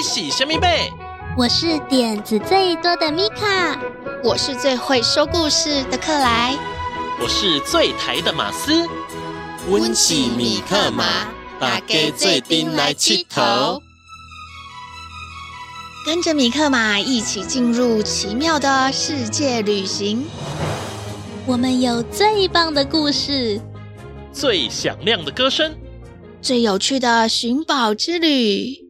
你是虾米贝？我是点子最多的米卡，我是最会说故事的克莱，我是最台的马斯。温起米克马，大家做阵来佚佗。跟着米克马一起进入奇妙的世界旅行。我们有最棒的故事，最响亮的歌声，最有趣的寻宝之旅。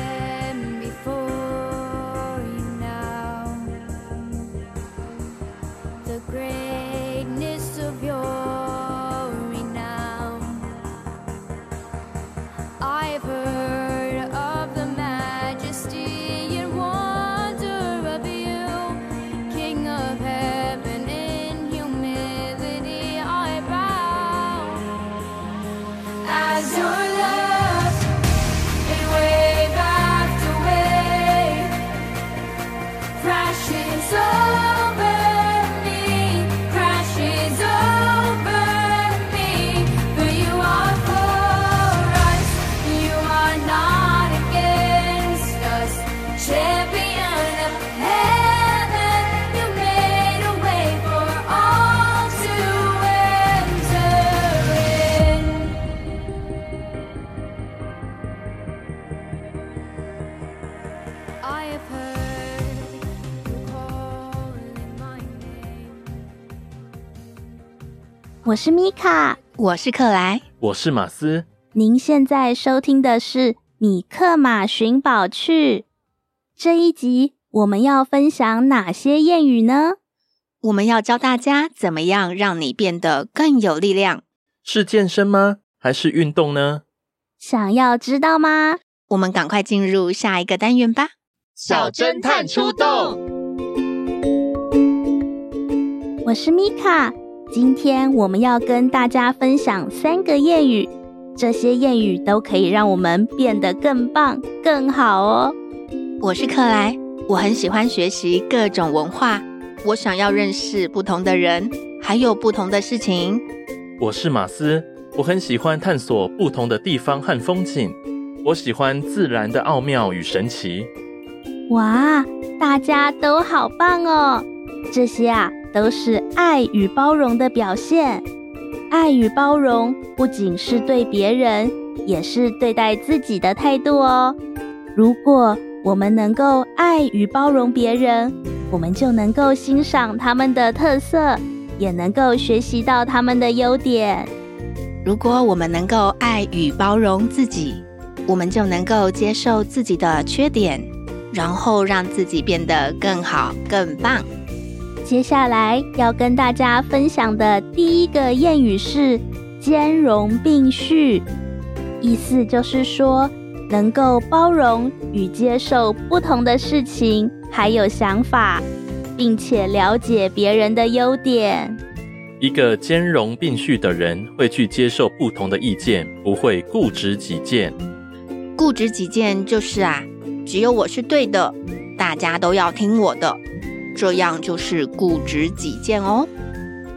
我是米卡，我是克莱，我是马斯。您现在收听的是《米克马寻宝趣》。这一集我们要分享哪些谚语呢？我们要教大家怎么样让你变得更有力量。是健身吗？还是运动呢？想要知道吗？我们赶快进入下一个单元吧！小侦探出动！我是米卡。今天我们要跟大家分享三个谚语，这些谚语都可以让我们变得更棒、更好哦。我是克莱，我很喜欢学习各种文化，我想要认识不同的人，还有不同的事情。我是马斯，我很喜欢探索不同的地方和风景，我喜欢自然的奥妙与神奇。哇，大家都好棒哦！这些啊。都是爱与包容的表现。爱与包容不仅是对别人，也是对待自己的态度哦。如果我们能够爱与包容别人，我们就能够欣赏他们的特色，也能够学习到他们的优点。如果我们能够爱与包容自己，我们就能够接受自己的缺点，然后让自己变得更好、更棒。接下来要跟大家分享的第一个谚语是“兼容并蓄”，意思就是说能够包容与接受不同的事情，还有想法，并且了解别人的优点。一个兼容并蓄的人会去接受不同的意见，不会固执己见。固执己见就是啊，只有我是对的，大家都要听我的。这样就是固执己见哦。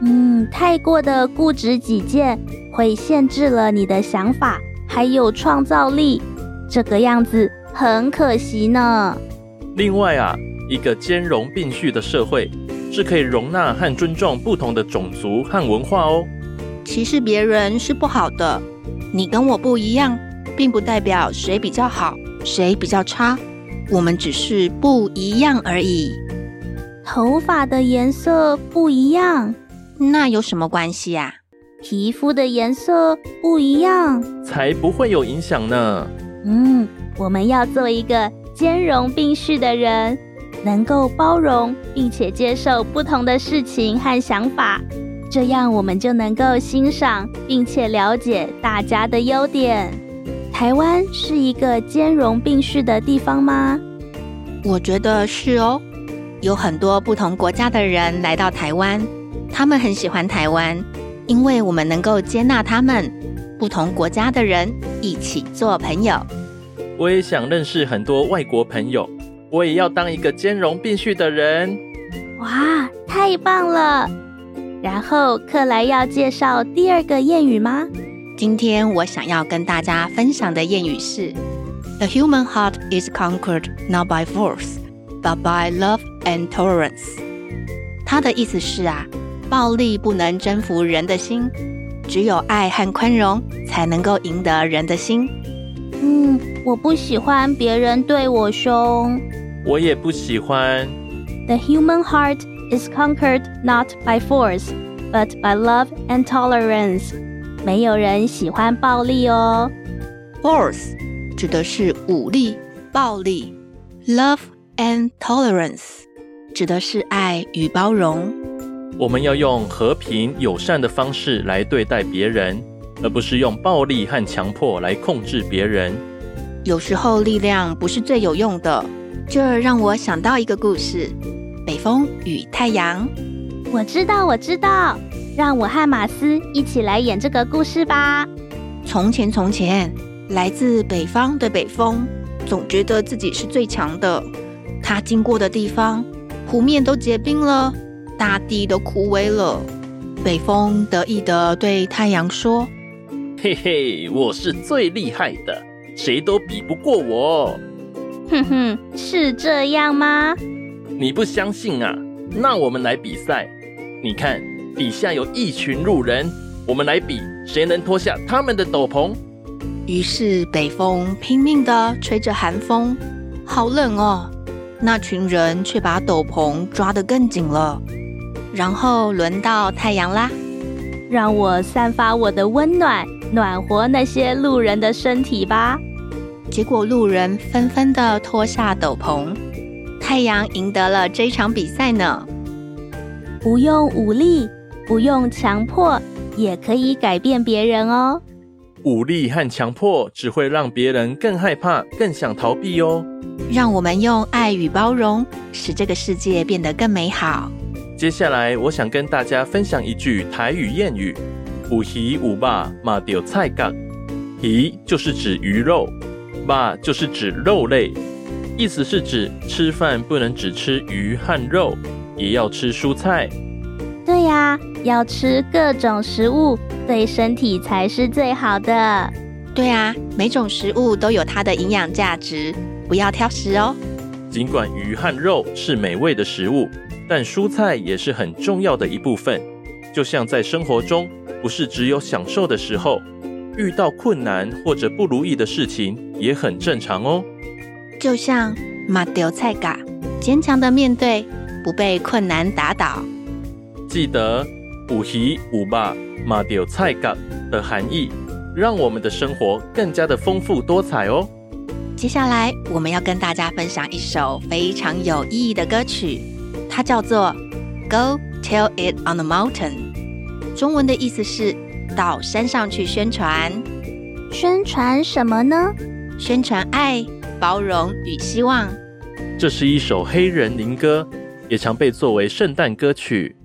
嗯，太过的固执己见会限制了你的想法，还有创造力。这个样子很可惜呢。另外啊，一个兼容并蓄的社会是可以容纳和尊重不同的种族和文化哦。歧视别人是不好的。你跟我不一样，并不代表谁比较好，谁比较差。我们只是不一样而已。头发的颜色不一样，那有什么关系呀？皮肤的颜色不一样，才不会有影响呢。嗯，我们要做一个兼容并蓄的人，能够包容并且接受不同的事情和想法，这样我们就能够欣赏并且了解大家的优点。台湾是一个兼容并蓄的地方吗？我觉得是哦，有很多不同国家的人来到台湾，他们很喜欢台湾，因为我们能够接纳他们，不同国家的人一起做朋友。我也想认识很多外国朋友，我也要当一个兼容并蓄的人。哇，太棒了！然后克莱要介绍第二个谚语吗？今天我想要跟大家分享的谚语是：“The human heart is conquered not by force, but by love and tolerance。”它的意思是啊，暴力不能征服人的心，只有爱和宽容才能够赢得人的心。嗯，我不喜欢别人对我凶。我也不喜欢。The human heart is conquered not by force, but by love and tolerance. 没有人喜欢暴力哦。Force 指的是武力、暴力；Love and tolerance 指的是爱与包容。我们要用和平友善的方式来对待别人，而不是用暴力和强迫来控制别人。有时候力量不是最有用的。这让我想到一个故事：北风与太阳。我知道，我知道。让我和马斯一起来演这个故事吧。从前，从前，来自北方的北风总觉得自己是最强的。他经过的地方，湖面都结冰了，大地都枯萎了。北风得意地对太阳说：“嘿嘿，我是最厉害的，谁都比不过我。”哼哼，是这样吗？你不相信啊？那我们来比赛，你看。底下有一群路人，我们来比谁能脱下他们的斗篷。于是北风拼命地吹着寒风，好冷哦。那群人却把斗篷抓得更紧了。然后轮到太阳啦，让我散发我的温暖，暖和那些路人的身体吧。结果路人纷纷地脱下斗篷，太阳赢得了这场比赛呢。不用武力。不用强迫，也可以改变别人哦。武力和强迫只会让别人更害怕、更想逃避哦。让我们用爱与包容，使这个世界变得更美好。接下来，我想跟大家分享一句台语谚语：“有鱼有霸马丢菜干。”鱼就是指鱼肉，霸就是指肉类，意思是指吃饭不能只吃鱼和肉，也要吃蔬菜。对呀，要吃各种食物，对身体才是最好的。对啊，每种食物都有它的营养价值，不要挑食哦。尽管鱼和肉是美味的食物，但蔬菜也是很重要的一部分。就像在生活中，不是只有享受的时候，遇到困难或者不如意的事情也很正常哦。就像马丢菜嘎，坚强的面对，不被困难打倒。记得有鱼有肉嘛着菜角的含义，让我们的生活更加的丰富多彩哦。接下来我们要跟大家分享一首非常有意义的歌曲，它叫做《Go Tell It on the Mountain》，中文的意思是到山上去宣传。宣传什么呢？宣传爱、包容与希望。这是一首黑人灵歌，也常被作为圣诞歌曲。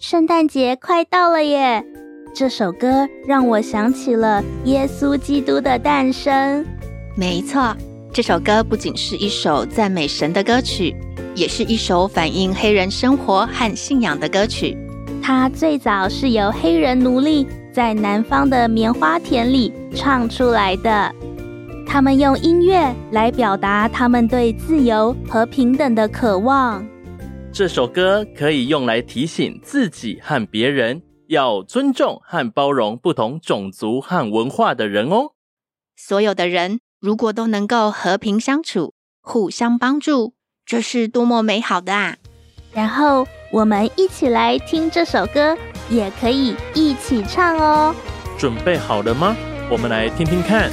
圣诞节快到了耶！这首歌让我想起了耶稣基督的诞生。没错，这首歌不仅是一首赞美神的歌曲，也是一首反映黑人生活和信仰的歌曲。它最早是由黑人奴隶在南方的棉花田里唱出来的。他们用音乐来表达他们对自由和平等的渴望。这首歌可以用来提醒自己和别人要尊重和包容不同种族和文化的人哦。所有的人如果都能够和平相处、互相帮助，这是多么美好的啊！然后我们一起来听这首歌，也可以一起唱哦。准备好了吗？我们来听听看。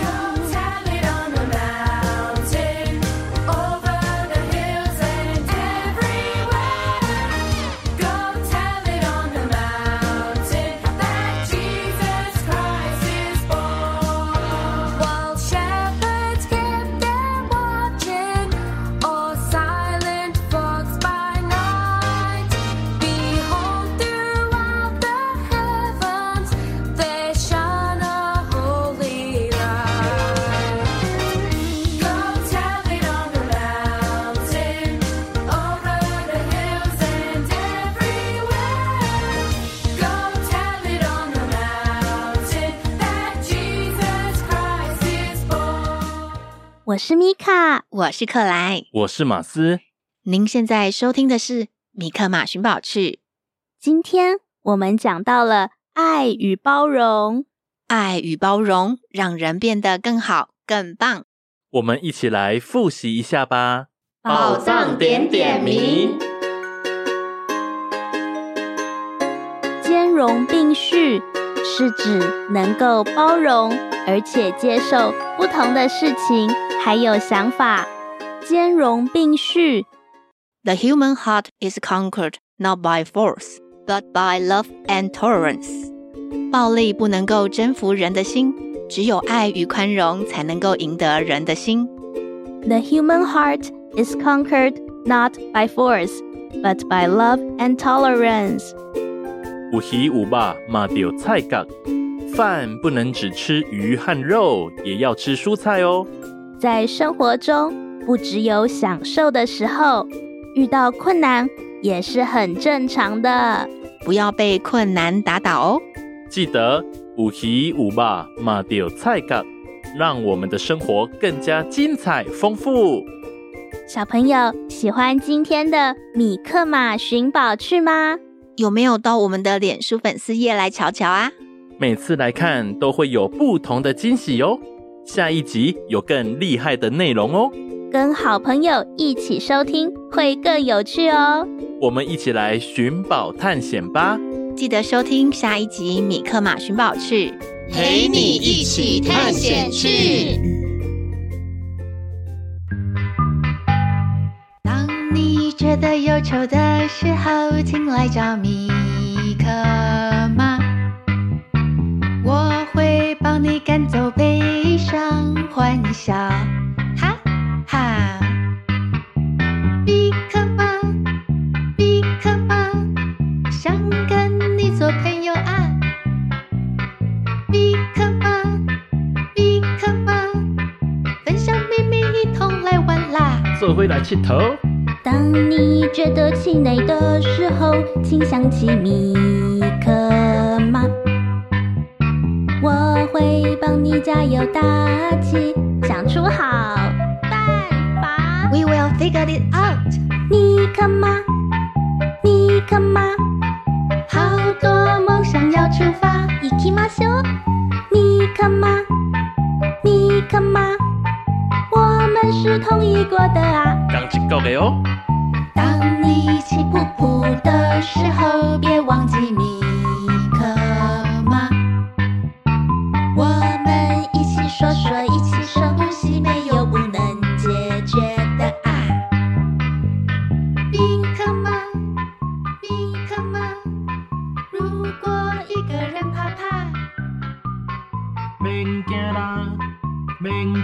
是米卡，我是克莱，我是马斯。您现在收听的是《米克马寻宝趣》。今天我们讲到了爱与包容，爱与包容让人变得更好、更棒。我们一起来复习一下吧。宝藏点点名。兼容并蓄是指能够包容而且接受不同的事情还有想法。兼容并蓄。The human heart is conquered not by force, but by love and tolerance. 暴力不能够征服人的心，只有爱与宽容才能够赢得人的心。The human heart is conquered not by force, but by love and tolerance. 有鱼有肉嘛着菜角，饭不能只吃鱼和肉，也要吃蔬菜哦。在生活中，不只有享受的时候，遇到困难也是很正常的。不要被困难打倒哦。记得五鱼有肉嘛着菜干，让我们的生活更加精彩丰富。小朋友喜欢今天的米克马寻宝趣吗？有没有到我们的脸书粉丝页来瞧瞧啊？每次来看都会有不同的惊喜哟。下一集有更厉害的内容哦。跟好朋友一起收听会更有趣哦。我们一起来寻宝探险吧！记得收听下一集《米克马寻宝去》，陪你一起探险去。当你觉得忧愁的时候，请来找米克马，走悲伤，欢笑。哈哈，比克马，米克马，想跟你做朋友啊。比克马，米克马，分享秘密，一同来玩啦。做回来气头。当你觉得气馁的时候，请想起米会帮你加油打气，想出好办法。We will figure it out。米克马，米克马，好多梦想要出发。行きましょう。米克马，米克马，我们是同意过的啊。刚起够了哦。当你气噗噗的时候，